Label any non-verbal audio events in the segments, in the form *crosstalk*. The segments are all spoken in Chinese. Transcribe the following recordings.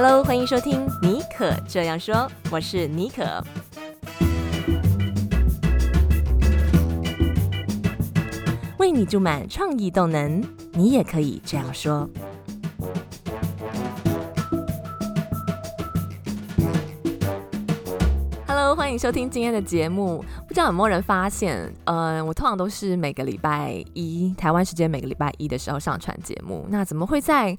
Hello，欢迎收听尼可这样说，我是尼可。为你注满创意动能，你也可以这样说。Hello，欢迎收听今天的节目。不知道有没有人发现，呃，我通常都是每个礼拜一，台湾时间每个礼拜一的时候上传节目。那怎么会在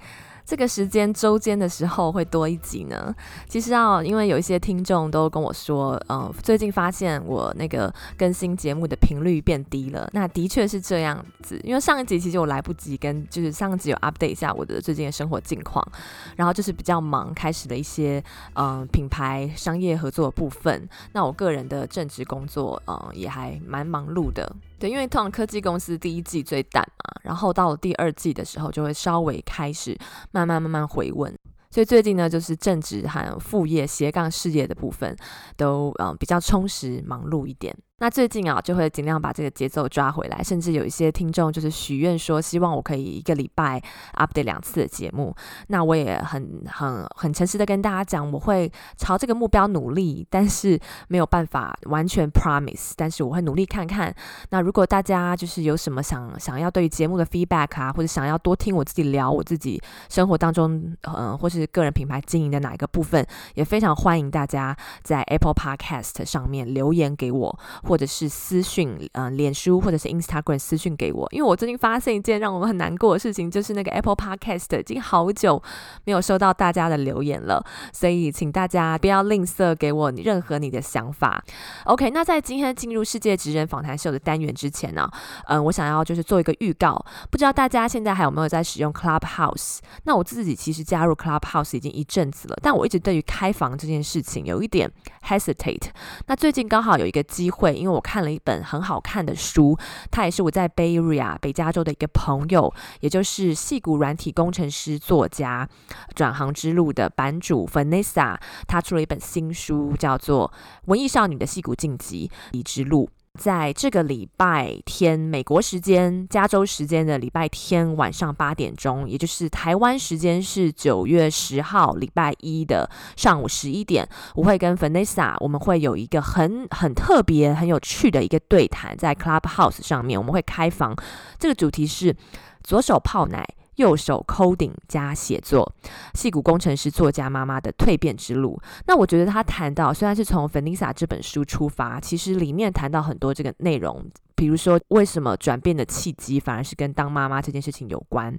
这个时间周间的时候会多一集呢？其实啊，因为有一些听众都跟我说，嗯、呃，最近发现我那个更新节目的频率变低了。那的确是这样子，因为上一集其实我来不及跟，就是上一集有 update 一下我的最近的生活近况，然后就是比较忙，开始了一些嗯、品牌商业合作部分。那我个人的正职工作，嗯、呃，也还蛮忙碌的。对，因为通常科技公司第一季最淡嘛，然后到了第二季的时候，就会稍微开始慢慢慢慢回温。所以最近呢，就是正职还有副业斜杠事业的部分，都嗯比较充实忙碌一点。那最近啊，就会尽量把这个节奏抓回来，甚至有一些听众就是许愿说，希望我可以一个礼拜 update 两次的节目。那我也很很很诚实的跟大家讲，我会朝这个目标努力，但是没有办法完全 promise，但是我会努力看看。那如果大家就是有什么想想要对于节目的 feedback 啊，或者想要多听我自己聊我自己生活当中，嗯，或是个人品牌经营的哪一个部分，也非常欢迎大家在 Apple Podcast 上面留言给我。或者是私讯，嗯、脸书或者是 Instagram 私讯给我，因为我最近发现一件让我们很难过的事情，就是那个 Apple Podcast 已经好久没有收到大家的留言了，所以请大家不要吝啬给我任何你的想法。OK，那在今天进入世界职人访谈秀的单元之前呢，嗯、我想要就是做一个预告，不知道大家现在还有没有在使用 Clubhouse？那我自己其实加入 Clubhouse 已经一阵子了，但我一直对于开房这件事情有一点 hesitate。那最近刚好有一个机会。因为我看了一本很好看的书，它也是我在 Bay Area 北加州的一个朋友，也就是戏骨软体工程师、作家，转行之路的版主 Vanessa，他出了一本新书，叫做《文艺少女的戏骨晋级之路》。在这个礼拜天，美国时间、加州时间的礼拜天晚上八点钟，也就是台湾时间是九月十号礼拜一的上午十一点，我会跟 Vanessa，我们会有一个很很特别、很有趣的一个对谈，在 Clubhouse 上面，我们会开房，这个主题是左手泡奶。右手 coding 加写作，戏骨工程师作家妈妈的蜕变之路。那我觉得他谈到，虽然是从 Vanessa 这本书出发，其实里面谈到很多这个内容。比如说，为什么转变的契机反而是跟当妈妈这件事情有关？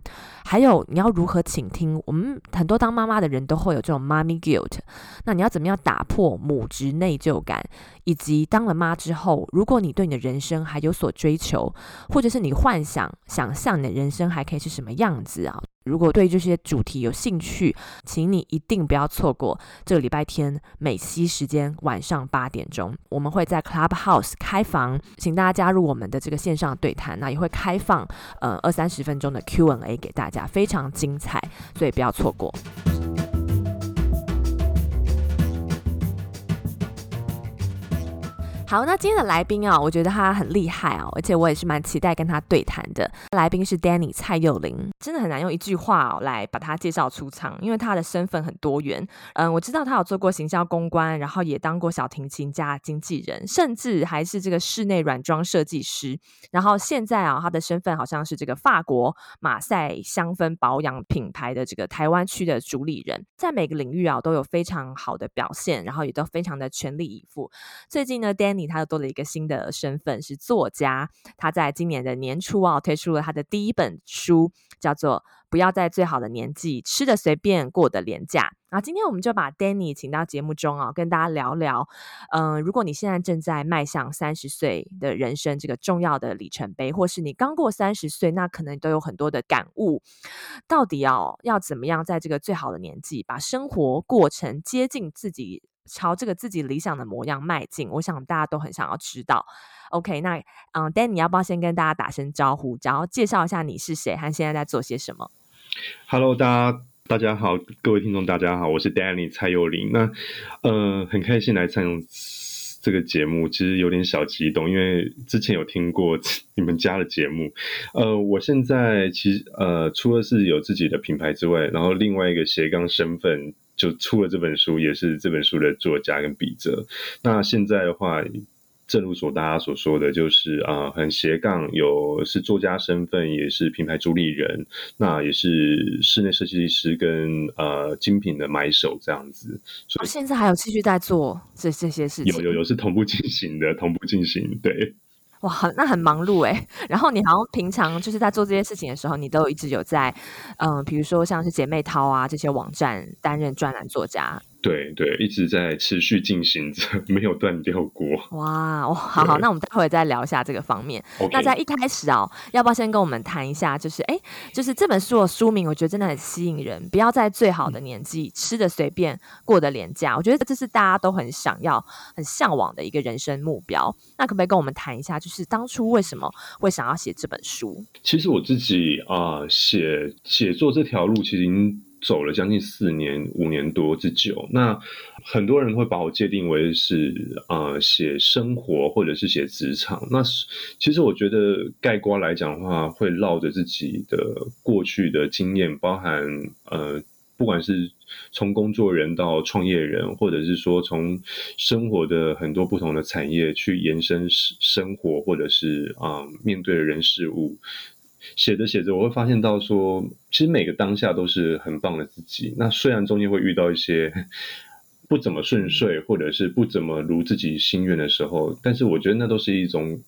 还有，你要如何倾听？我们很多当妈妈的人都会有这种妈咪 guilt，那你要怎么样打破母职内疚感？以及当了妈之后，如果你对你的人生还有所追求，或者是你幻想、想象你的人生还可以是什么样子啊？如果对这些主题有兴趣，请你一定不要错过这个礼拜天美西时间晚上八点钟，我们会在 Clubhouse 开房，请大家加入我们的这个线上对谈，那也会开放呃二三十分钟的 Q&A 给大家，非常精彩，所以不要错过。好，那今天的来宾啊，我觉得他很厉害啊，而且我也是蛮期待跟他对谈的。来宾是 Danny 蔡佑琳，真的很难用一句话哦来把他介绍出场，因为他的身份很多元。嗯，我知道他有做过行销公关，然后也当过小提琴家、经纪人，甚至还是这个室内软装设计师。然后现在啊，他的身份好像是这个法国马赛香氛保养品牌的这个台湾区的主理人，在每个领域啊都有非常好的表现，然后也都非常的全力以赴。最近呢，Danny 他又多了一个新的身份，是作家。他在今年的年初啊，推出了他的第一本书，叫做《不要在最好的年纪吃得随便过得廉价》。啊，今天我们就把 Danny 请到节目中啊，跟大家聊聊。嗯、如果你现在正在迈向三十岁的人生这个重要的里程碑，或是你刚过三十岁，那可能都有很多的感悟。到底要要怎么样在这个最好的年纪，把生活过程接近自己？朝这个自己理想的模样迈进，我想大家都很想要知道。OK，那嗯，Danny，你要不要先跟大家打声招呼，然后介绍一下你是谁和现在在做些什么？Hello，大家大家好，各位听众大家好，我是 Danny 蔡佑琳。那呃，很开心来参与这个节目，其实有点小激动，因为之前有听过 *laughs* 你们家的节目。呃，我现在其实呃，除了是有自己的品牌之外，然后另外一个斜杠身份。就出了这本书，也是这本书的作家跟笔者。那现在的话。正如所大家所说的，就是啊、呃，很斜杠，有是作家身份，也是品牌主理人，那也是室内设计师跟呃精品的买手这样子。所以、哦、现在还有继续在做这这些事情，有有有是同步进行的，同步进行，对。哇，那很忙碌哎。*laughs* 然后你好像平常就是在做这些事情的时候，你都一直有在嗯，比如说像是姐妹淘啊这些网站担任专栏作家。对对，一直在持续进行着，*laughs* 没有断掉过。哇，哦，好好，那我们待会再聊一下这个方面。那在一开始啊，要不要先跟我们谈一下？就是哎，就是这本书的书名，我觉得真的很吸引人。不要在最好的年纪、嗯、吃的随便，过得廉价。我觉得这是大家都很想要、很向往的一个人生目标。那可不可以跟我们谈一下？就是当初为什么会想要写这本书？其实我自己啊，写写作这条路，其实。走了将近四年、五年多之久，那很多人会把我界定为是呃写生活或者是写职场。那其实我觉得概括来讲的话，会绕着自己的过去的经验，包含呃不管是从工作人到创业人，或者是说从生活的很多不同的产业去延伸生活，或者是啊、面对的人事物。写着写着，我会发现到说，其实每个当下都是很棒的自己。那虽然中间会遇到一些不怎么顺遂，或者是不怎么如自己心愿的时候，但是我觉得那都是一种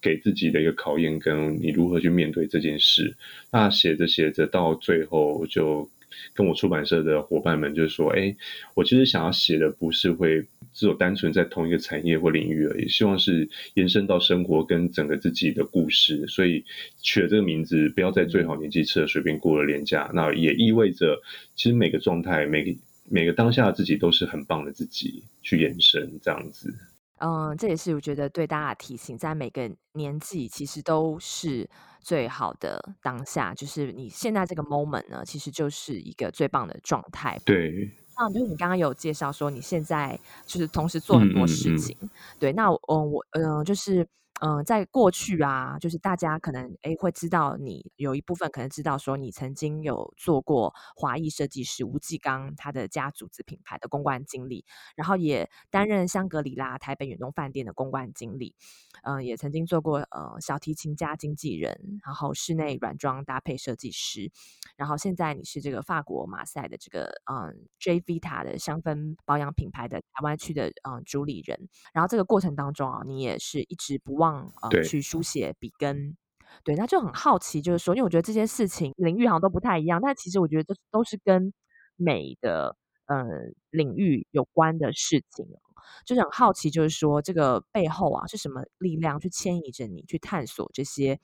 给自己的一个考验，跟你如何去面对这件事。那写着写着，到最后就。跟我出版社的伙伴们就说，哎，我其实想要写的不是会只有单纯在同一个产业或领域而已，希望是延伸到生活跟整个自己的故事，所以取了这个名字，不要在最好年纪吃的随便过了廉价。那也意味着，其实每个状态，每个每个当下的自己都是很棒的自己去延伸这样子。嗯，这也是我觉得对大家的提醒，在每个年纪其实都是最好的当下，就是你现在这个 moment 呢，其实就是一个最棒的状态。对，那就是你刚刚有介绍说你现在就是同时做很多事情，嗯嗯嗯对，那我我嗯、呃、就是。嗯、呃，在过去啊，就是大家可能诶会知道你有一部分可能知道说你曾经有做过华裔设计师吴继刚他的家族子品牌的公关经理，然后也担任香格里拉台北远东饭店的公关经理，嗯、呃，也曾经做过呃小提琴家经纪人，然后室内软装搭配设计师，然后现在你是这个法国马赛的这个嗯 J Vita 的香氛保养品牌的台湾区的嗯主理人，然后这个过程当中啊，你也是一直不忘。呃，去书写笔耕，对，那就很好奇，就是说，因为我觉得这些事情领域好像都不太一样，但其实我觉得这都是跟美的呃领域有关的事情，就是很好奇，就是说这个背后啊是什么力量去牵引着你去探索这些，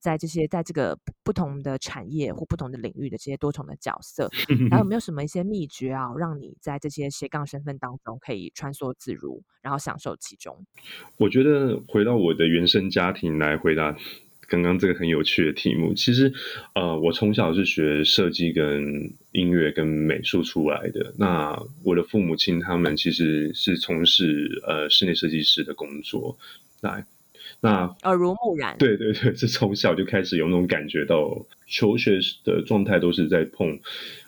在这些在这个不同的产业或不同的领域的这些多重的角色，*laughs* 然后有没有什么一些秘诀啊，让你在这些斜杠身份当中可以穿梭自如，然后享受其中？我觉得回到我的原生家庭来回答刚刚这个很有趣的题目，其实呃，我从小是学设计跟音乐跟美术出来的。那我的父母亲他们其实是从事呃室内设计师的工作。那那耳濡目染，对对对，是从小就开始有那种感觉到求学的状态都是在碰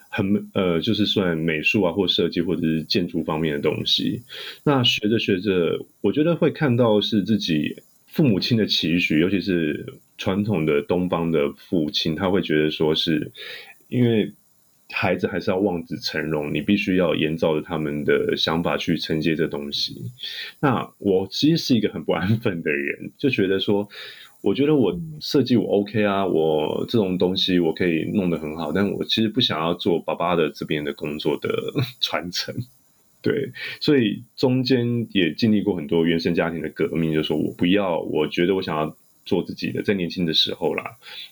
很呃，就是算美术啊或设计或者是建筑方面的东西。那学着学着，我觉得会看到是自己。父母亲的期许，尤其是传统的东方的父亲，他会觉得说是，因为孩子还是要望子成龙，你必须要沿照着他们的想法去承接这东西。那我其实是一个很不安分的人，就觉得说，我觉得我设计我 OK 啊，我这种东西我可以弄得很好，但我其实不想要做爸爸的这边的工作的传承。*laughs* 对，所以中间也经历过很多原生家庭的革命，就说我不要，我觉得我想要做自己的，在年轻的时候啦。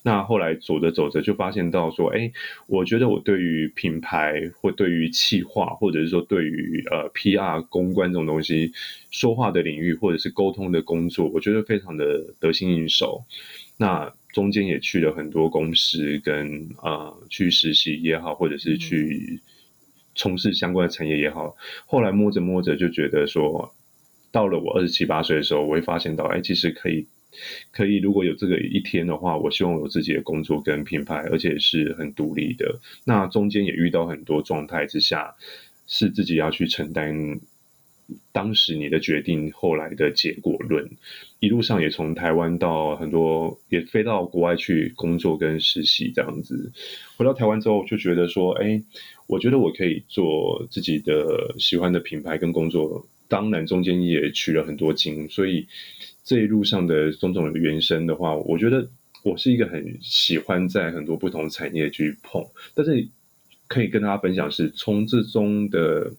那后来走着走着，就发现到说，哎，我觉得我对于品牌或对于企划，或者是说对于呃 PR 公关这种东西，说话的领域或者是沟通的工作，我觉得非常的得心应手。那中间也去了很多公司跟，跟呃去实习也好，或者是去。从事相关的产业也好，后来摸着摸着就觉得说，到了我二十七八岁的时候，我会发现到，哎，其实可以，可以，如果有这个一天的话，我希望有自己的工作跟品牌，而且是很独立的。那中间也遇到很多状态之下，是自己要去承担当时你的决定后来的结果论。一路上也从台湾到很多，也飞到国外去工作跟实习这样子。回到台湾之后，就觉得说，哎，我觉得我可以做自己的喜欢的品牌跟工作。当然中间也取了很多经，所以这一路上的种种的原生的话，我觉得我是一个很喜欢在很多不同产业去碰，但是。可以跟大家分享是，从这中的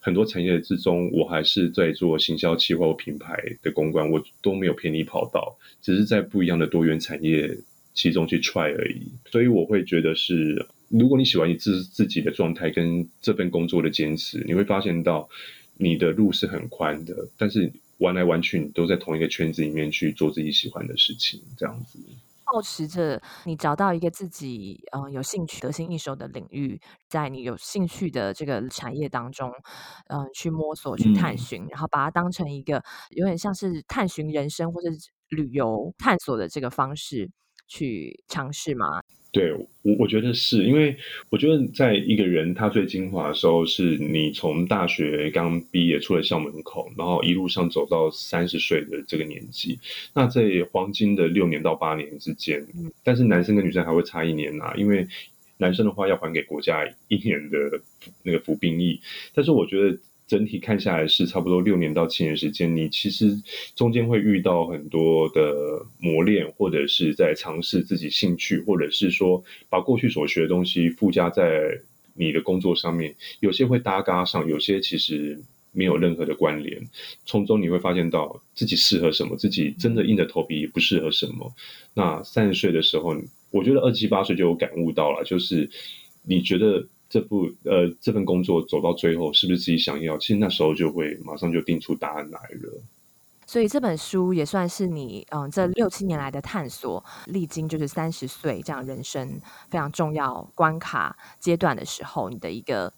很多产业之中，我还是在做行销企划品牌的公关，我都没有偏离跑道，只是在不一样的多元产业其中去 try 而已。所以我会觉得是，如果你喜欢你自自己的状态跟这份工作的坚持，你会发现到你的路是很宽的，但是玩来玩去，你都在同一个圈子里面去做自己喜欢的事情，这样子。保持着你找到一个自己嗯、呃、有兴趣得心应手的领域，在你有兴趣的这个产业当中，嗯、呃，去摸索去探寻，嗯、然后把它当成一个有点像是探寻人生或者旅游探索的这个方式去尝试吗？对，我我觉得是因为我觉得在一个人他最精华的时候，是你从大学刚毕业出了校门口，然后一路上走到三十岁的这个年纪。那在黄金的六年到八年之间，但是男生跟女生还会差一年啊，因为男生的话要还给国家一年的那个服兵役，但是我觉得。整体看下来是差不多六年到七年时间，你其实中间会遇到很多的磨练，或者是在尝试自己兴趣，或者是说把过去所学的东西附加在你的工作上面，有些会搭嘎上，有些其实没有任何的关联。从中你会发现到自己适合什么，自己真的硬着头皮也不适合什么。那三十岁的时候，我觉得二七八岁就有感悟到了，就是你觉得。这部呃，这份工作走到最后是不是自己想要？其实那时候就会马上就定出答案来了。所以这本书也算是你嗯，这六七年来的探索，历经就是三十岁这样人生非常重要关卡阶段的时候，你的一个。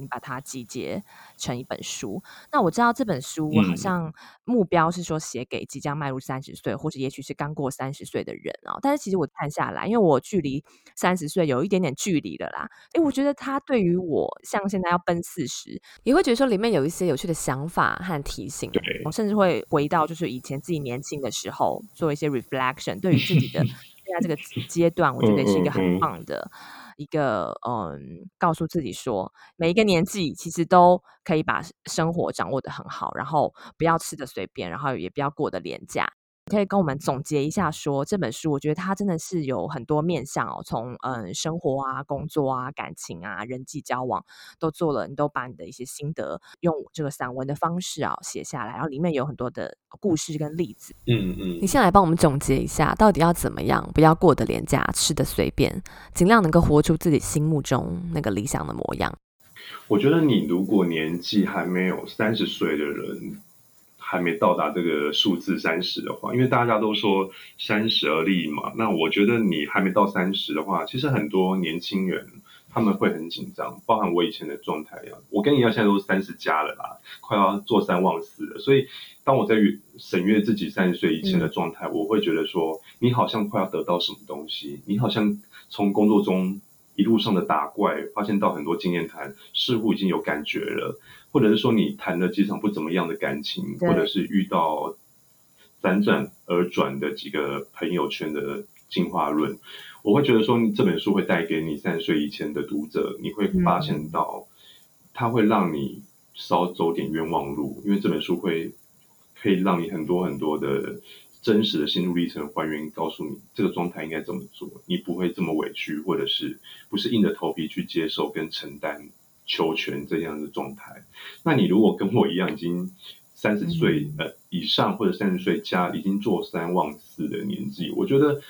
你把它集结成一本书。那我知道这本书好像目标是说写给即将迈入三十岁，或者也许是刚过三十岁的人啊。但是其实我看下来，因为我距离三十岁有一点点距离了啦。诶，我觉得它对于我，像现在要奔四十，也会觉得说里面有一些有趣的想法和提醒。我甚至会回到就是以前自己年轻的时候做一些 reflection，对于自己的 *laughs* 现在这个阶段，我觉得是一个很棒的。一个嗯，告诉自己说，每一个年纪其实都可以把生活掌握的很好，然后不要吃的随便，然后也不要过得廉价。可以跟我们总结一下说，说这本书，我觉得它真的是有很多面向哦，从嗯生活啊、工作啊、感情啊、人际交往都做了，你都把你的一些心得用这个散文的方式啊写下来，然后里面有很多的故事跟例子。嗯嗯，你先来帮我们总结一下，到底要怎么样，不要过得廉价，吃的随便，尽量能够活出自己心目中那个理想的模样。我觉得你如果年纪还没有三十岁的人。还没到达这个数字三十的话，因为大家都说三十而立嘛，那我觉得你还没到三十的话，其实很多年轻人他们会很紧张，包含我以前的状态一样。我跟你一样，现在都是三十加了啦，快要坐三望四了。所以当我在审阅自己三十岁以前的状态，嗯、我会觉得说，你好像快要得到什么东西，你好像从工作中一路上的打怪，发现到很多经验谈，似乎已经有感觉了。或者是说你谈了几场不怎么样的感情，或者是遇到辗转而转的几个朋友圈的进化论，我会觉得说这本书会带给你三十岁以前的读者，你会发现到它会让你少走点冤枉路，因为这本书会可以让你很多很多的真实的心路历程还原，告诉你这个状态应该怎么做，你不会这么委屈，或者是不是硬着头皮去接受跟承担。求全这样的状态，那你如果跟我一样，已经三十岁呃以上或者三十岁加，已经做三忘四的年纪，我觉得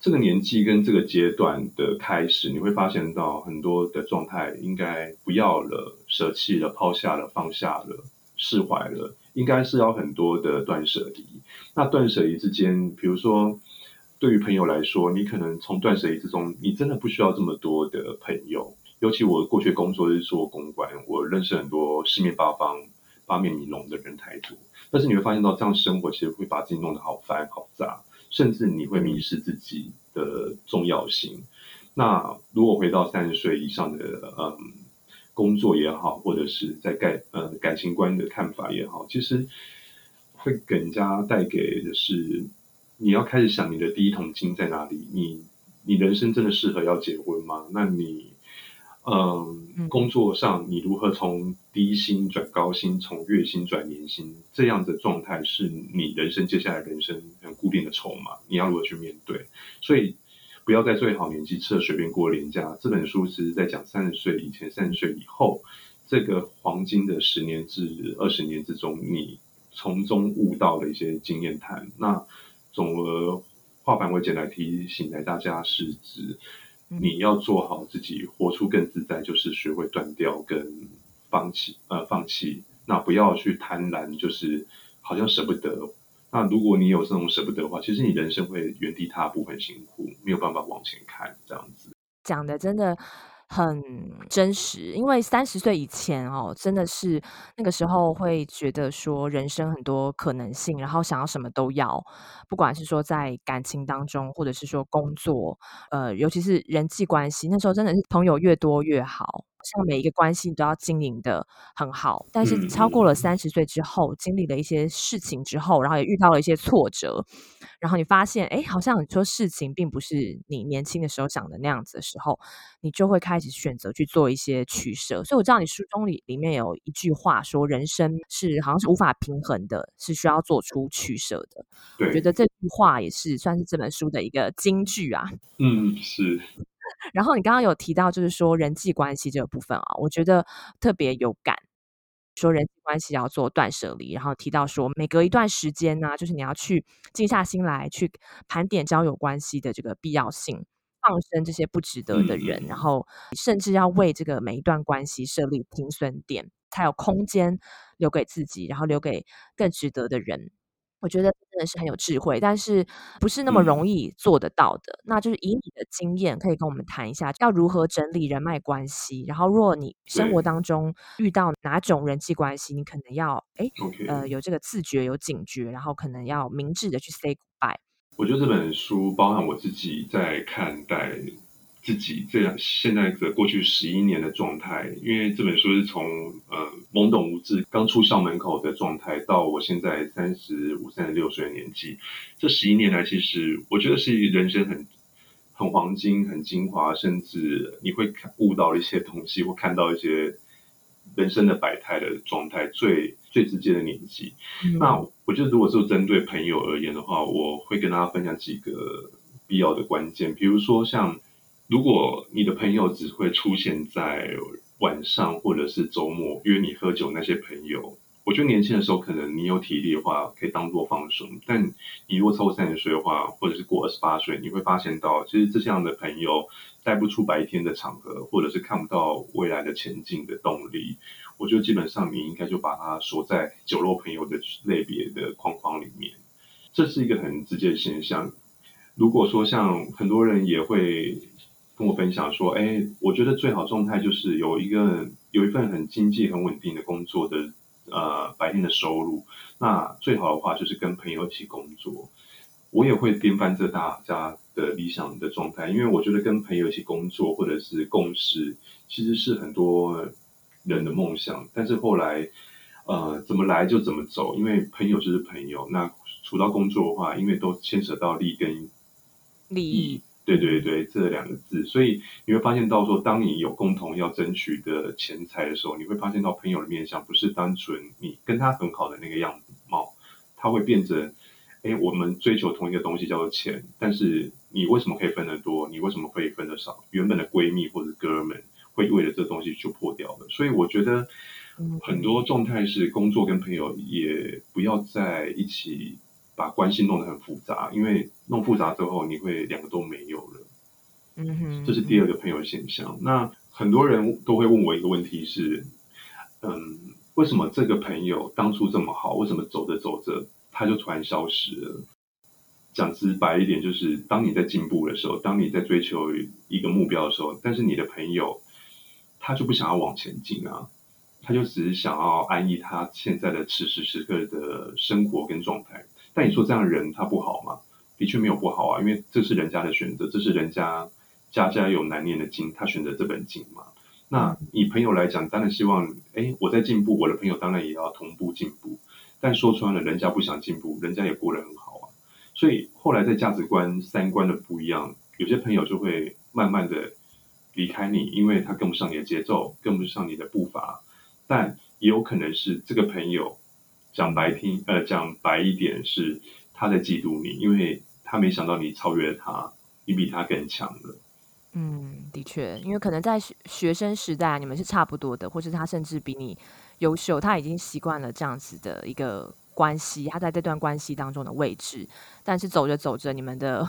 这个年纪跟这个阶段的开始，你会发现到很多的状态应该不要了，舍弃了，抛下了，放下了，释怀了，应该是要很多的断舍离。那断舍离之间，比如说对于朋友来说，你可能从断舍离之中，你真的不需要这么多的朋友。尤其我过去工作是做公关，我认识很多四面八方、八面玲珑的人太多。但是你会发现到这样生活其实会把自己弄得好烦好杂，甚至你会迷失自己的重要性。那如果回到三十岁以上的嗯工作也好，或者是在感呃感情观的看法也好，其实会给人家带给的是，你要开始想你的第一桶金在哪里？你你人生真的适合要结婚吗？那你嗯，工作上你如何从低薪转高薪，从月薪转年薪，这样的状态是你人生接下来人生很固定的筹码，你要如何去面对？所以。不要在最好年纪吃了随便过年假。这本书其实在讲三十岁以前、三十岁以后这个黄金的十年至二十年之中，你从中悟到的一些经验谈。那总而化繁为简来提醒来大家是指，你要做好自己，活出更自在，就是学会断掉跟放弃，呃，放弃。那不要去贪婪，就是好像舍不得。那如果你有这种舍不得的话，其实你人生会原地踏步，很辛苦，没有办法往前看，这样子。讲的真的很真实，因为三十岁以前哦，真的是那个时候会觉得说人生很多可能性，然后想要什么都要，不管是说在感情当中，或者是说工作，呃，尤其是人际关系，那时候真的是朋友越多越好。像每一个关系都要经营的很好，但是超过了三十岁之后，经历了一些事情之后，然后也遇到了一些挫折，然后你发现，哎，好像你说事情并不是你年轻的时候想的那样子的时候，你就会开始选择去做一些取舍。所以我知道你书中里里面有一句话说，人生是好像是无法平衡的，是需要做出取舍的。对，我觉得这句话也是算是这本书的一个金句啊。嗯，是。然后你刚刚有提到，就是说人际关系这个部分啊，我觉得特别有感。说人际关系要做断舍离，然后提到说每隔一段时间呢，就是你要去静下心来，去盘点交友关系的这个必要性，放生这些不值得的人，然后甚至要为这个每一段关系设立停损点，才有空间留给自己，然后留给更值得的人。我觉得真的是很有智慧，但是不是那么容易做得到的。嗯、那就是以你的经验，可以跟我们谈一下，要如何整理人脉关系。然后，若你生活当中遇到哪种人际关系，你可能要哎.呃，有这个自觉、有警觉，然后可能要明智的去 say goodbye。我觉得这本书包含我自己在看待。自己这样现在的过去十一年的状态，因为这本书是从呃懵懂无知刚出校门口的状态，到我现在三十五、三十六岁的年纪，这十一年来，其实我觉得是人生很很黄金、很精华，甚至你会悟到一些东西，或看到一些人生的百态的状态，最最直接的年纪。嗯、那我觉得，如果是针对朋友而言的话，我会跟大家分享几个必要的关键，比如说像。如果你的朋友只会出现在晚上或者是周末约你喝酒，那些朋友，我觉得年轻的时候可能你有体力的话可以当做放松，但你如果超过三十岁的话，或者是过二十八岁，你会发现到其实这样的朋友带不出白天的场合，或者是看不到未来的前进的动力。我觉得基本上你应该就把它锁在酒肉朋友的类别的框框里面，这是一个很直接的现象。如果说像很多人也会。跟我分享说，哎，我觉得最好状态就是有一个有一份很经济很稳定的工作的，呃，白天的收入。那最好的话就是跟朋友一起工作。我也会颠翻这大家的理想的状态，因为我觉得跟朋友一起工作或者是共事，其实是很多人的梦想。但是后来，呃，怎么来就怎么走，因为朋友就是朋友。那处到工作的话，因为都牵扯到利跟利益。对对对，这两个字，所以你会发现到说，当你有共同要争取的钱财的时候，你会发现到朋友的面相不是单纯你跟他很好的那个样貌，他会变成，哎，我们追求同一个东西叫做钱，但是你为什么可以分得多？你为什么可以分得少？原本的闺蜜或者哥们会为了这东西就破掉了。所以我觉得很多状态是工作跟朋友也不要在一起。把关系弄得很复杂，因为弄复杂之后，你会两个都没有了。嗯哼，这是第二个朋友现象。那很多人都会问我一个问题是，嗯，为什么这个朋友当初这么好，为什么走着走着他就突然消失了？讲直白一点，就是当你在进步的时候，当你在追求一个目标的时候，但是你的朋友他就不想要往前进啊，他就只是想要安逸他现在的此时此刻的生活跟状态。但你说这样的人他不好吗？的确没有不好啊，因为这是人家的选择，这是人家家家有难念的经，他选择这本经嘛。那以朋友来讲，当然希望，哎，我在进步，我的朋友当然也要同步进步。但说穿了，人家不想进步，人家也过得很好啊。所以后来在价值观、三观的不一样，有些朋友就会慢慢的离开你，因为他跟不上你的节奏，跟不上你的步伐。但也有可能是这个朋友讲白听，呃，讲白一点是他在嫉妒你，因为他没想到你超越他，你比他更强了。嗯，的确，因为可能在学学生时代，你们是差不多的，或是他甚至比你优秀，他已经习惯了这样子的一个关系，他在这段关系当中的位置，但是走着走着，你们的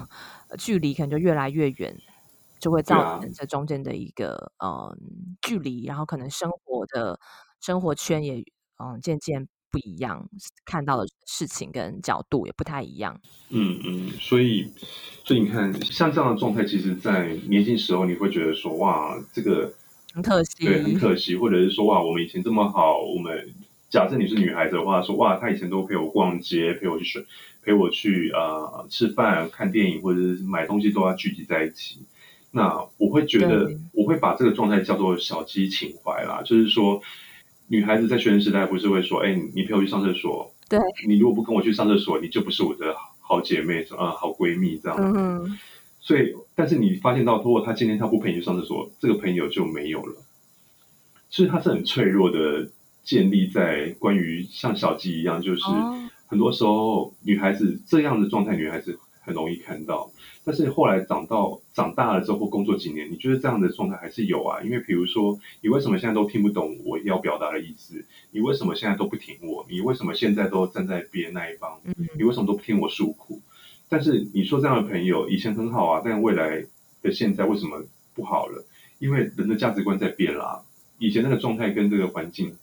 距离可能就越来越远，就会造成这中间的一个、啊、嗯距离，然后可能生活的生活圈也嗯渐渐。不一样，看到的事情跟角度也不太一样。嗯嗯，所以所以你看，像这样的状态，其实，在年轻时候，你会觉得说，哇，这个很可惜，对，很可惜，或者是说，哇，我们以前这么好，我们假设你是女孩子的话，说，哇，她以前都陪我逛街，陪我去水，陪我去呃吃饭、看电影，或者是买东西，都要聚集在一起。那我会觉得，我会把这个状态叫做小鸡情怀啦，就是说。女孩子在学生时代不是会说：“哎，你陪我去上厕所。”对，你如果不跟我去上厕所，你就不是我的好姐妹，啊、呃，好闺蜜这样。嗯。所以，但是你发现到，如果他今天他不陪你去上厕所，这个朋友就没有了。所以，他是很脆弱的，建立在关于像小鸡一样，就是很多时候女孩子这样的状态，女孩子很容易看到。但是后来长到长大了之后，工作几年，你觉得这样的状态还是有啊？因为比如说，你为什么现在都听不懂我要表达的意思？你为什么现在都不听我？你为什么现在都站在别人那一方？你为什么都不听我诉苦？但是你说这样的朋友以前很好啊，但未来的现在为什么不好了？因为人的价值观在变啦。以前那个状态跟这个环境，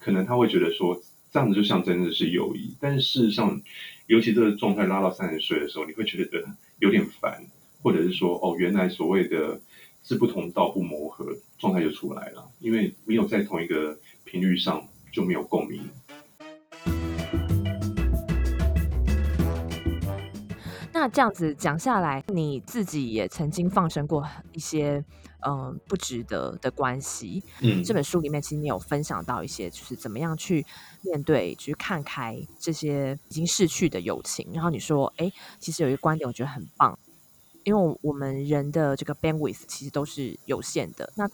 可能他会觉得说这样子就像真的是友谊，但是事实上，尤其这个状态拉到三十岁的时候，你会觉得有点烦，或者是说，哦，原来所谓的志不同道不谋合状态就出来了，因为没有在同一个频率上，就没有共鸣。那这样子讲下来，你自己也曾经放生过一些嗯、呃、不值得的关系。嗯，这本书里面其实你有分享到一些，就是怎么样去面对，去看开这些已经逝去的友情。然后你说，哎，其实有一个观点我觉得很棒，因为我们人的这个 bandwidth 其实都是有限的。那你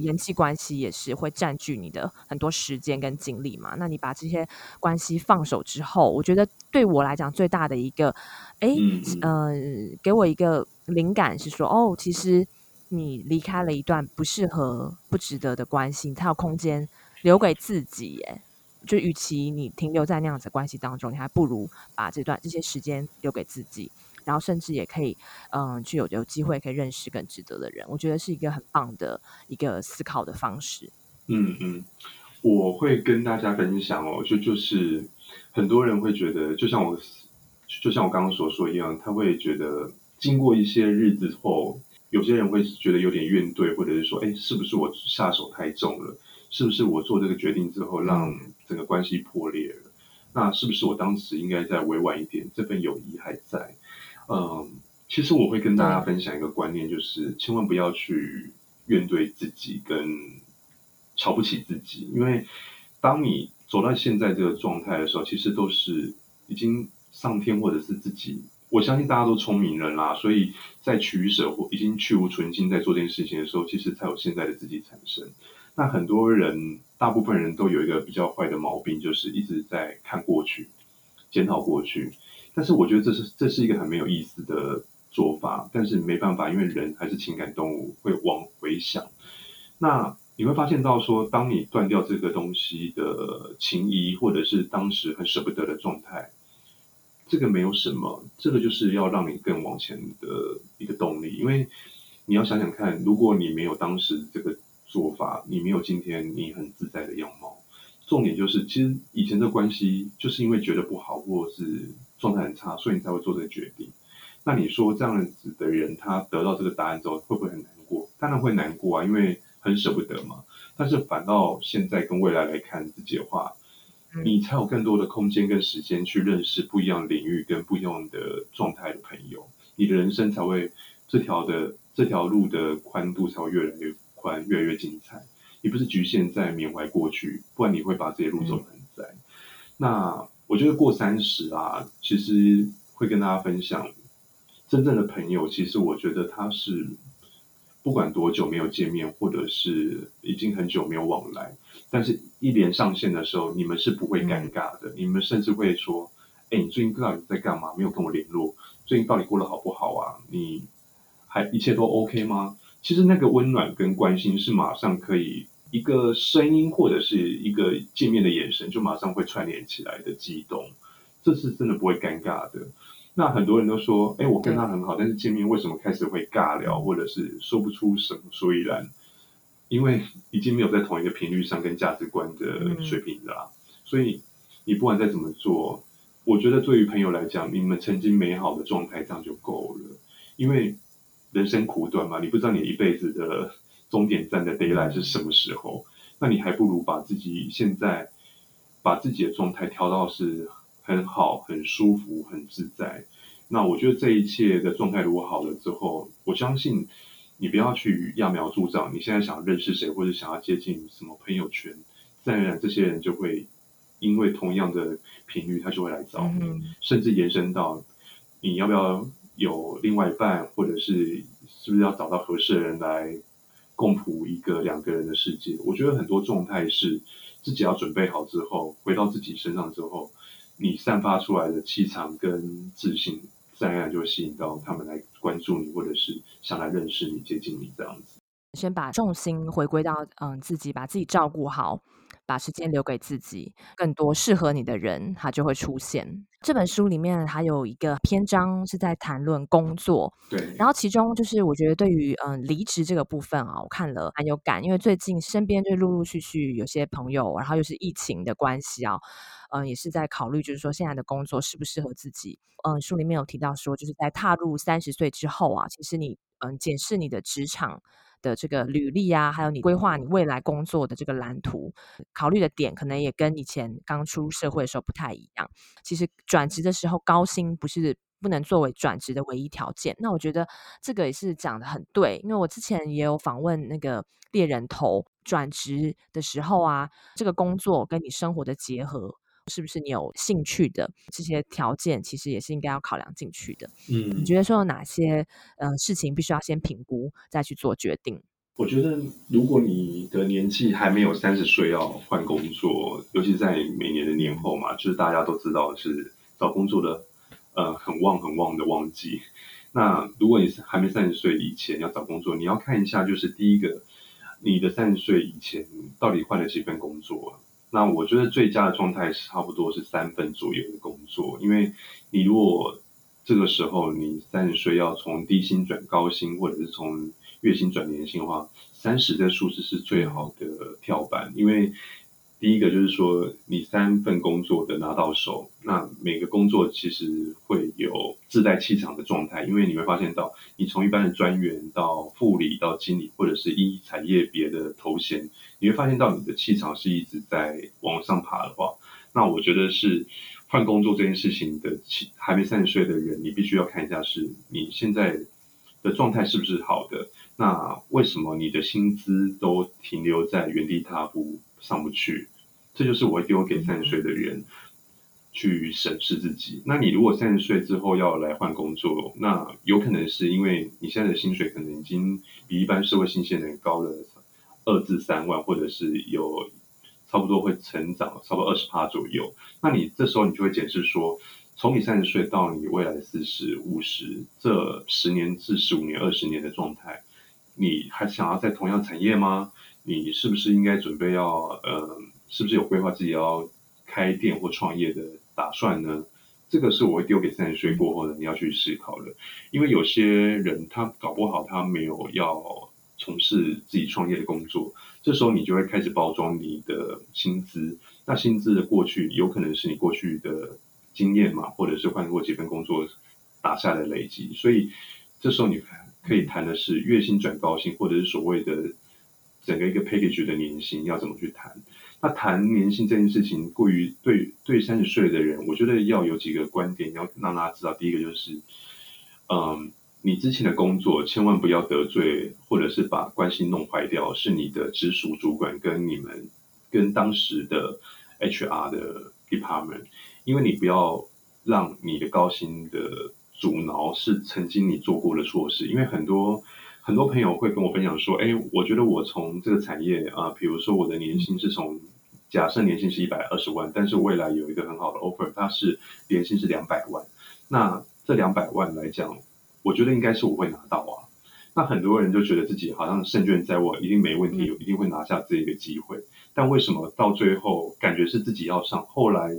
人际关系也是会占据你的很多时间跟精力嘛？那你把这些关系放手之后，我觉得对我来讲最大的一个，哎，嗯，呃，给我一个灵感是说，哦，其实你离开了一段不适合、不值得的关系，才有空间留给自己。哎，就与其你停留在那样子的关系当中，你还不如把这段这些时间留给自己。然后甚至也可以，嗯，去有有机会可以认识更值得的人，我觉得是一个很棒的一个思考的方式。嗯嗯，我会跟大家分享哦，就就是很多人会觉得，就像我，就像我刚刚所说一样，他会觉得经过一些日子后，有些人会觉得有点怨怼，或者是说，哎，是不是我下手太重了？是不是我做这个决定之后，让整个关系破裂了？那是不是我当时应该再委婉一点？这份友谊还在。嗯，其实我会跟大家分享一个观念，就是千万不要去怨怼自己跟瞧不起自己，因为当你走到现在这个状态的时候，其实都是已经上天或者是自己。我相信大家都聪明人啦，所以在取舍或已经去无存菁，在做这件事情的时候，其实才有现在的自己产生。那很多人，大部分人都有一个比较坏的毛病，就是一直在看过去，检讨过去。但是我觉得这是这是一个很没有意思的做法，但是没办法，因为人还是情感动物，会往回想。那你会发现到说，当你断掉这个东西的情谊，或者是当时很舍不得的状态，这个没有什么，这个就是要让你更往前的一个动力。因为你要想想看，如果你没有当时这个做法，你没有今天你很自在的样貌。重点就是，其实以前的关系就是因为觉得不好，或者是。状态很差，所以你才会做这个决定。那你说这样子的人，他得到这个答案之后，会不会很难过？当然会难过啊，因为很舍不得嘛。但是反倒现在跟未来来看自己的话，你才有更多的空间跟时间去认识不一样领域跟不一样的状态的朋友，你的人生才会这条的这条路的宽度才会越来越宽，越来越精彩。你不是局限在缅怀过去，不然你会把这些路走得很窄。嗯、那我觉得过三十啊，其实会跟大家分享，真正的朋友，其实我觉得他是不管多久没有见面，或者是已经很久没有往来，但是一连上线的时候，你们是不会尴尬的，嗯、你们甚至会说：“哎，你最近到底在干嘛？没有跟我联络，最近到底过得好不好啊？你还一切都 OK 吗？”其实那个温暖跟关心是马上可以。一个声音或者是一个见面的眼神，就马上会串联起来的激动，这是真的不会尴尬的。那很多人都说，哎，我跟他很好，但是见面为什么开始会尬聊，或者是说不出什么所以然？因为已经没有在同一个频率上跟价值观的水平了。所以你不管再怎么做，我觉得对于朋友来讲，你们曾经美好的状态这样就够了。因为人生苦短嘛，你不知道你一辈子的。终点站的 d a y l i g h t 是什么时候？那你还不如把自己现在把自己的状态调到是很好、很舒服、很自在。那我觉得这一切的状态如果好了之后，我相信你不要去揠苗助长。你现在想认识谁，或者想要接近什么朋友圈，自然而然这些人就会因为同样的频率，他就会来找你，嗯、甚至延伸到你要不要有另外一半，或者是是不是要找到合适的人来。共谱一个两个人的世界，我觉得很多状态是自己要准备好之后，回到自己身上之后，你散发出来的气场跟自信，自然而然就会吸引到他们来关注你，或者是想来认识你、接近你这样子。先把重心回归到嗯自己，把自己照顾好。把时间留给自己，更多适合你的人，他就会出现。这本书里面还有一个篇章是在谈论工作，对。然后其中就是我觉得对于嗯离职这个部分啊，我看了很有感，因为最近身边就陆陆续续有些朋友，然后又是疫情的关系啊，嗯，也是在考虑，就是说现在的工作适不适合自己。嗯，书里面有提到说，就是在踏入三十岁之后啊，其实你嗯检视你的职场。的这个履历啊，还有你规划你未来工作的这个蓝图，考虑的点可能也跟以前刚出社会的时候不太一样。其实转职的时候高薪不是不能作为转职的唯一条件。那我觉得这个也是讲的很对，因为我之前也有访问那个猎人头，转职的时候啊，这个工作跟你生活的结合。是不是你有兴趣的这些条件，其实也是应该要考量进去的。嗯，你觉得说有哪些呃事情必须要先评估，再去做决定？我觉得，如果你的年纪还没有三十岁要换工作，尤其在每年的年后嘛，就是大家都知道是找工作的呃很旺很旺的旺季。那如果你是还没三十岁以前要找工作，你要看一下，就是第一个，你的三十岁以前到底换了几份工作。那我觉得最佳的状态是差不多是三份左右的工作，因为你如果这个时候你三十岁要从低薪转高薪，或者是从月薪转年薪的话，三十这数字是最好的跳板，因为。第一个就是说，你三份工作的拿到手，那每个工作其实会有自带气场的状态，因为你会发现到，你从一般的专员到副理到经理，或者是一产业别的头衔，你会发现到你的气场是一直在往上爬的话，那我觉得是换工作这件事情的，还没三十岁的人，你必须要看一下是你现在的状态是不是好的，那为什么你的薪资都停留在原地踏步？上不去？这就是我会丢给三十岁的人去审视自己。那你如果三十岁之后要来换工作，那有可能是因为你现在的薪水可能已经比一般社会新鲜人高了二至三万，或者是有差不多会成长差不多二十趴左右。那你这时候你就会检视说，从你三十岁到你未来四十五十这十年至十五年、二十年的状态，你还想要在同样产业吗？你是不是应该准备要呃？是不是有规划自己要开店或创业的打算呢？这个是我会丢给三十岁过后的你要去思考的，因为有些人他搞不好他没有要从事自己创业的工作，这时候你就会开始包装你的薪资，那薪资的过去有可能是你过去的经验嘛，或者是换过几份工作打下的累积，所以这时候你可以谈的是月薪转高薪，或者是所谓的整个一个 package 的年薪要怎么去谈。那谈年薪这件事情，过于对对三十岁的人，我觉得要有几个观点要让大家知道。第一个就是，嗯，你之前的工作千万不要得罪，或者是把关系弄坏掉，是你的直属主管跟你们跟当时的 HR 的 department，因为你不要让你的高薪的阻挠是曾经你做过的错事，因为很多很多朋友会跟我分享说，哎，我觉得我从这个产业啊、呃，比如说我的年薪是从假设年薪是一百二十万，但是未来有一个很好的 offer，它是年薪是两百万，那这两百万来讲。我觉得应该是我会拿到啊，那很多人就觉得自己好像胜券在握，一定没问题，有一定会拿下这个机会。但为什么到最后感觉是自己要上，后来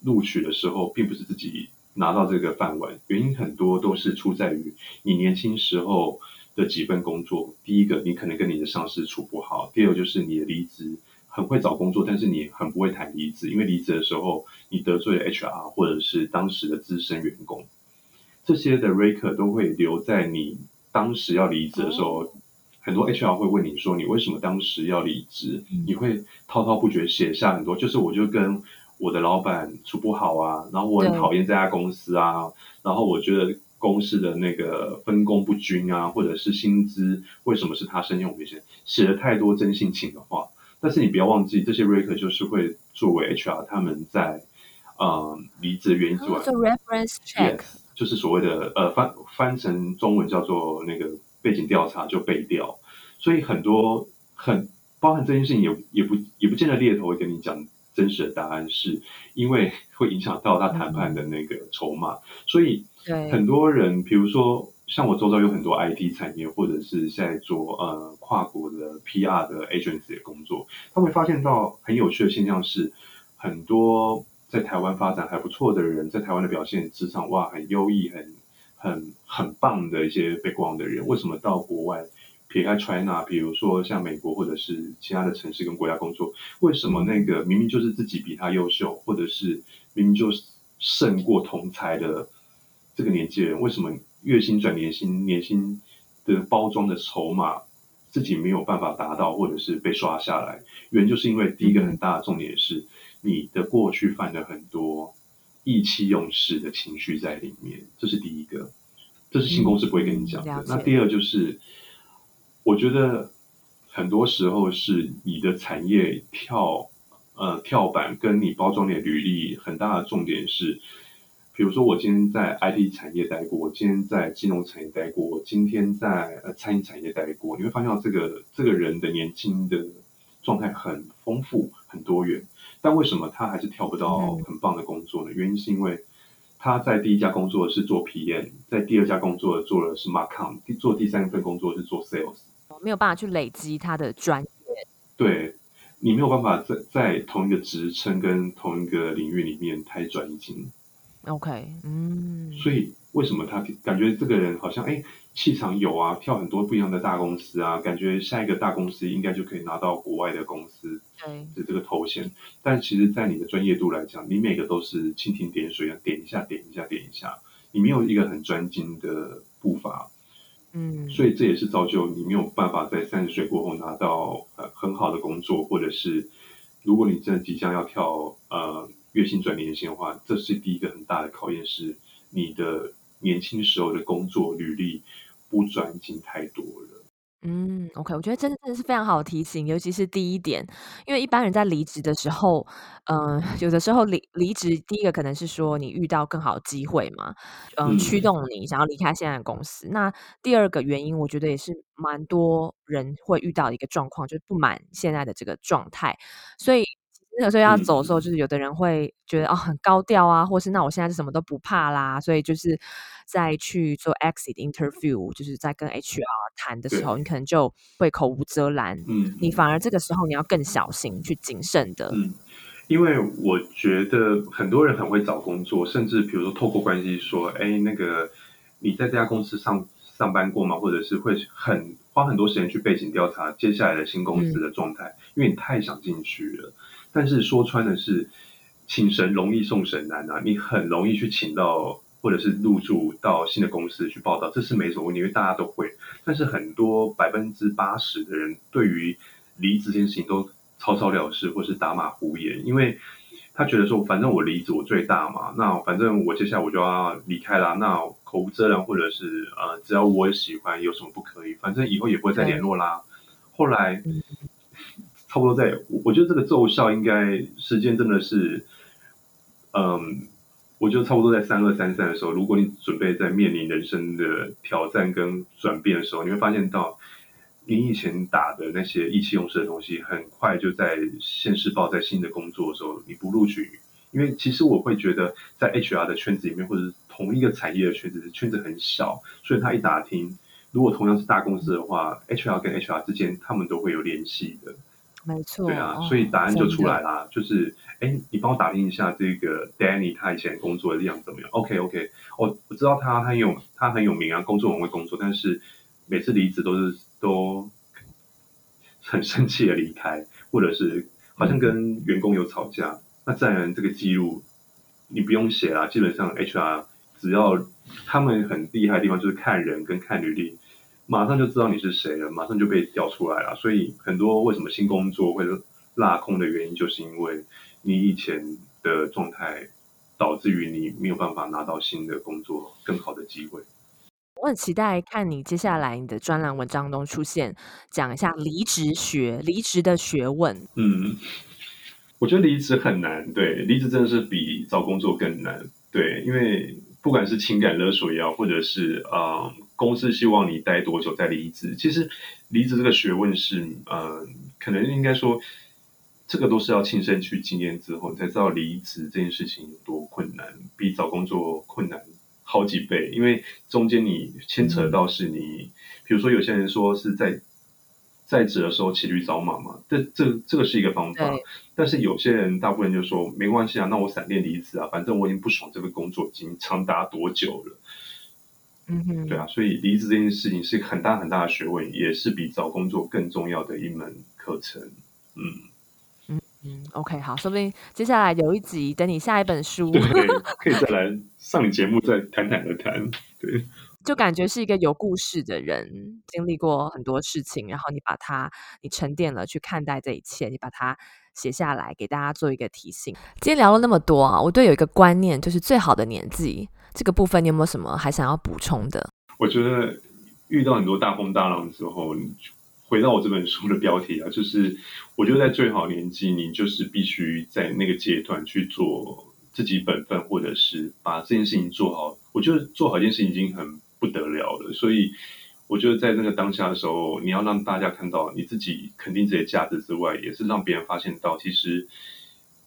录取的时候并不是自己拿到这个饭碗？原因很多都是出在于你年轻时候的几份工作。第一个，你可能跟你的上司处不好；第二个，就是你的离职很会找工作，但是你很不会谈离职，因为离职的时候你得罪了 HR 或者是当时的资深员工。这些的 rake 都会留在你当时要离职的时候，很多 HR 会问你说，你为什么当时要离职？你会滔滔不绝写下很多，就是我就跟我的老板处不好啊，然后我很讨厌这家公司啊，然后我觉得公司的那个分工不均啊，或者是薪资为什么是他升迁我没升，写了太多真性情的话。但是你不要忘记，这些 rake 就是会作为 HR 他们在呃离职的原因之外，reference check。就是所谓的呃翻翻成中文叫做那个背景调查就背调，所以很多很包含这件事情也也不也不见得猎头会跟你讲真实的答案，是因为会影响到他谈判的那个筹码，嗯、所以很多人比如说像我周遭有很多 IT 产业或者是在做呃跨国的 PR 的 agency 的工作，他会发现到很有趣的现象是很多。在台湾发展还不错的人，在台湾的表现，职场哇很优异、很很很棒的一些 background 的人，为什么到国外撇开 China，比如说像美国或者是其他的城市跟国家工作，为什么那个明明就是自己比他优秀，或者是明明就胜过同才的这个年纪人，为什么月薪转年薪，年薪的包装的筹码自己没有办法达到，或者是被刷下来？原因就是因为第一个很大的重点是。你的过去犯了很多意气用事的情绪在里面，这是第一个，这是新公司不会跟你讲的。嗯、那第二就是，我觉得很多时候是你的产业跳呃跳板，跟你包装的履历很大的重点是，比如说我今天在 IT 产业待过，我今天在金融产业待过，我今天在呃餐饮产业待过，你会发现到这个这个人的年轻的状态很丰富很多元。但为什么他还是跳不到很棒的工作呢？原因是因为他在第一家工作是做 PM，在第二家工作做的是 Marcom，做第三份工作是做 Sales，没有办法去累积他的专业。对，你没有办法在在同一个职称跟同一个领域里面太专精。OK，嗯，所以为什么他感觉这个人好像哎？气场有啊，跳很多不一样的大公司啊，感觉下一个大公司应该就可以拿到国外的公司的这个头衔。但其实，在你的专业度来讲，你每个都是蜻蜓点水啊，点一下，点一下，点一下，你没有一个很专精的步伐。嗯，所以这也是造就你没有办法在三十岁过后拿到呃很好的工作，或者是如果你真的即将要跳呃月薪转年薪的话，这是第一个很大的考验，是你的。年轻时候的工作履历不专精太多了。嗯，OK，我觉得真的真的是非常好的提醒，尤其是第一点，因为一般人在离职的时候，嗯、呃，*laughs* 有的时候离离职，第一个可能是说你遇到更好的机会嘛，呃、嗯，驱动你想要离开现在的公司。那第二个原因，我觉得也是蛮多人会遇到的一个状况，就是不满现在的这个状态，所以。那个时候要走的时候，就是有的人会觉得、嗯、哦很高调啊，或是那我现在是什么都不怕啦，所以就是在去做 exit interview，就是在跟 HR 谈的时候，你可能就会口无遮拦。嗯，你反而这个时候你要更小心，去谨慎的。嗯，因为我觉得很多人很会找工作，甚至比如说透过关系说，哎，那个你在这家公司上上班过吗？或者是会很花很多时间去背景调查接下来的新公司的状态，嗯、因为你太想进去了。但是说穿的是，请神容易送神难啊！你很容易去请到或者是入驻到新的公司去报道，这是没什么问题，因为大家都会。但是很多百分之八十的人对于离职这件事情都草草了事，或是打马虎眼，因为他觉得说，反正我离职我最大嘛，那反正我接下来我就要离开了，那口无遮拦或者是呃，只要我喜欢，有什么不可以？反正以后也不会再联络啦。后来差不多在，我觉得这个奏效应该时间真的是，嗯，我觉得差不多在三二三三的时候，如果你准备在面临人生的挑战跟转变的时候，你会发现到。你以前打的那些意气用事的东西，很快就在现世报，在新的工作的时候，你不录取，因为其实我会觉得，在 HR 的圈子里面，或者是同一个产业的圈子，圈子很小，所以他一打听，如果同样是大公司的话，HR 跟 HR 之间，他们都会有联系的。没错。对啊，所以答案就出来啦，就是，哎，你帮我打听一下这个 Danny 他以前工作的样子怎么样？OK OK，我我知道他他很有他很有名啊，工作很会工作，但是每次离职都是。都 *laughs* 很生气的离开，或者是好像跟员工有吵架，那自然这个记录你不用写啦，基本上 HR 只要他们很厉害的地方就是看人跟看履历，马上就知道你是谁了，马上就被调出来了。所以很多为什么新工作会落空的原因，就是因为你以前的状态导致于你没有办法拿到新的工作更好的机会。我很期待看你接下来你的专栏文章中出现，讲一下离职学、离职的学问。嗯，我觉得离职很难，对，离职真的是比找工作更难，对，因为不管是情感勒索也好，或者是啊、呃，公司希望你待多久再离职，其实离职这个学问是，嗯、呃，可能应该说，这个都是要亲身去经验之后，你才知道离职这件事情有多困难，比找工作困难。好几倍，因为中间你牵扯到是你，比如说有些人说是在在职的时候骑驴找马嘛，这这这个是一个方法，但是有些人大部分就说没关系啊，那我闪电离职啊，反正我已经不爽这个工作已经长达多久了，嗯哼，对啊，所以离职这件事情是很大很大的学问，也是比找工作更重要的一门课程，嗯。嗯，OK，好，说不定接下来有一集，等你下一本书，对，可以再来上你节目，再谈谈而谈。对，*laughs* 就感觉是一个有故事的人，经历过很多事情，然后你把它，你沉淀了去看待这一切，你把它写下来，给大家做一个提醒。今天聊了那么多啊，我对有一个观念，就是最好的年纪这个部分，你有没有什么还想要补充的？我觉得遇到很多大风大浪之后。回到我这本书的标题啊，就是我觉得在最好年纪，你就是必须在那个阶段去做自己本分，或者是把这件事情做好。我觉得做好一件事情已经很不得了了，所以我觉得在那个当下的时候，你要让大家看到你自己肯定自己的价值之外，也是让别人发现到，其实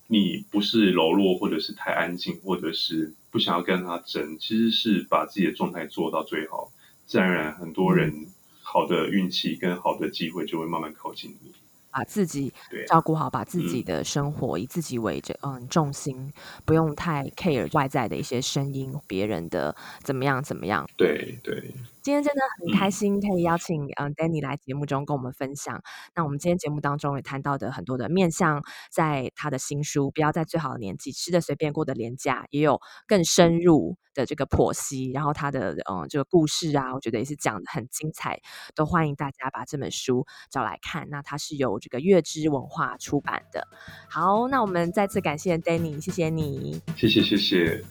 你不是柔弱，或者是太安静，或者是不想要跟他争，其实是把自己的状态做到最好。自然而然，很多人。嗯好的运气跟好的机会就会慢慢靠近你。把自己照顾好，把自己的生活以自己为着嗯重心，不用太 care 外在的一些声音，别人的怎么样怎么样。对对。今天真的很开心，可以邀请嗯 Danny 来节目中跟我们分享。那我们今天节目当中也谈到的很多的面向，在他的新书《不要在最好的年纪吃的随便过得廉价》，也有更深入的这个剖析。然后他的嗯这个故事啊，我觉得也是讲得很精彩，都欢迎大家把这本书找来看。那它是由这个月之文化出版的。好，那我们再次感谢 Danny，谢谢你，谢谢谢谢。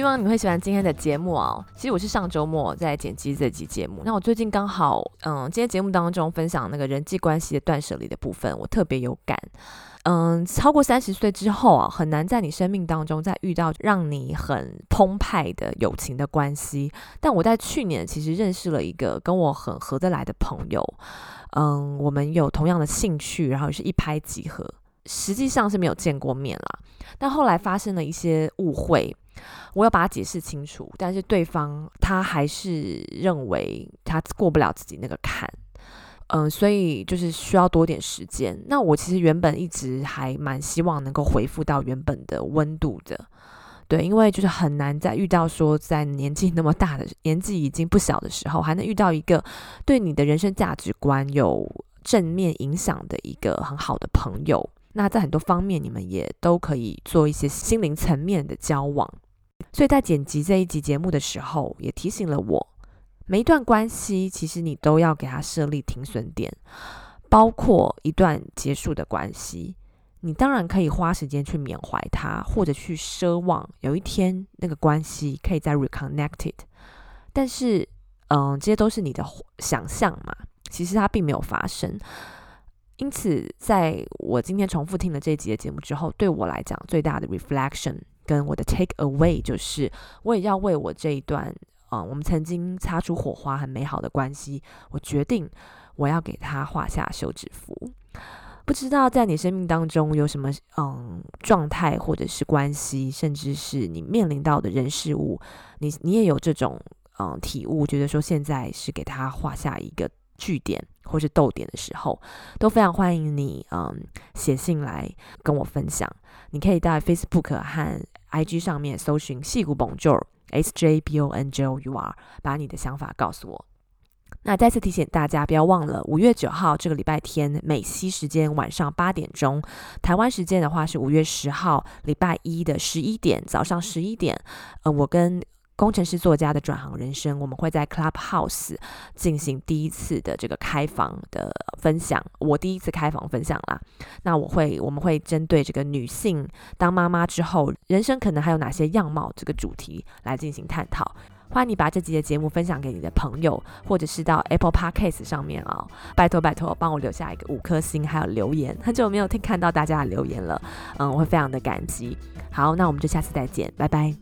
希望你会喜欢今天的节目哦。其实我是上周末在剪辑这集节目，那我最近刚好，嗯，今天节目当中分享那个人际关系的断舍离的部分，我特别有感。嗯，超过三十岁之后啊，很难在你生命当中再遇到让你很澎湃的友情的关系。但我在去年其实认识了一个跟我很合得来的朋友，嗯，我们有同样的兴趣，然后是一拍即合。实际上是没有见过面啦，但后来发生了一些误会。我要把它解释清楚，但是对方他还是认为他过不了自己那个坎，嗯，所以就是需要多点时间。那我其实原本一直还蛮希望能够恢复到原本的温度的，对，因为就是很难再遇到说在年纪那么大的年纪已经不小的时候，还能遇到一个对你的人生价值观有正面影响的一个很好的朋友。那在很多方面，你们也都可以做一些心灵层面的交往。所以在剪辑这一集节目的时候，也提醒了我，每一段关系其实你都要给他设立停损点，包括一段结束的关系，你当然可以花时间去缅怀它，或者去奢望有一天那个关系可以再 reconnected。但是，嗯，这些都是你的想象嘛，其实它并没有发生。因此，在我今天重复听了这一集的节目之后，对我来讲最大的 reflection 跟我的 take away 就是，我也要为我这一段，嗯，我们曾经擦出火花很美好的关系，我决定我要给他画下休止符。不知道在你生命当中有什么嗯状态，或者是关系，甚至是你面临到的人事物，你你也有这种嗯体悟，觉得说现在是给他画下一个。句点或是逗点的时候，都非常欢迎你，嗯，写信来跟我分享。你可以在 Facebook 和 IG 上面搜寻“戏骨 Bonjour S J B O N J O U R”，把你的想法告诉我。那再次提醒大家，不要忘了五月九号这个礼拜天美西时间晚上八点钟，台湾时间的话是五月十号礼拜一的十一点早上十一点，呃，我跟。工程师作家的转行人生，我们会在 Clubhouse 进行第一次的这个开房的分享。我第一次开房分享啦，那我会我们会针对这个女性当妈妈之后，人生可能还有哪些样貌这个主题来进行探讨。欢迎你把这集的节目分享给你的朋友，或者是到 Apple Podcast 上面啊、哦，拜托拜托帮我留下一个五颗星，还有留言。*laughs* 很久没有听看到大家的留言了，嗯，我会非常的感激。好，那我们就下次再见，拜拜。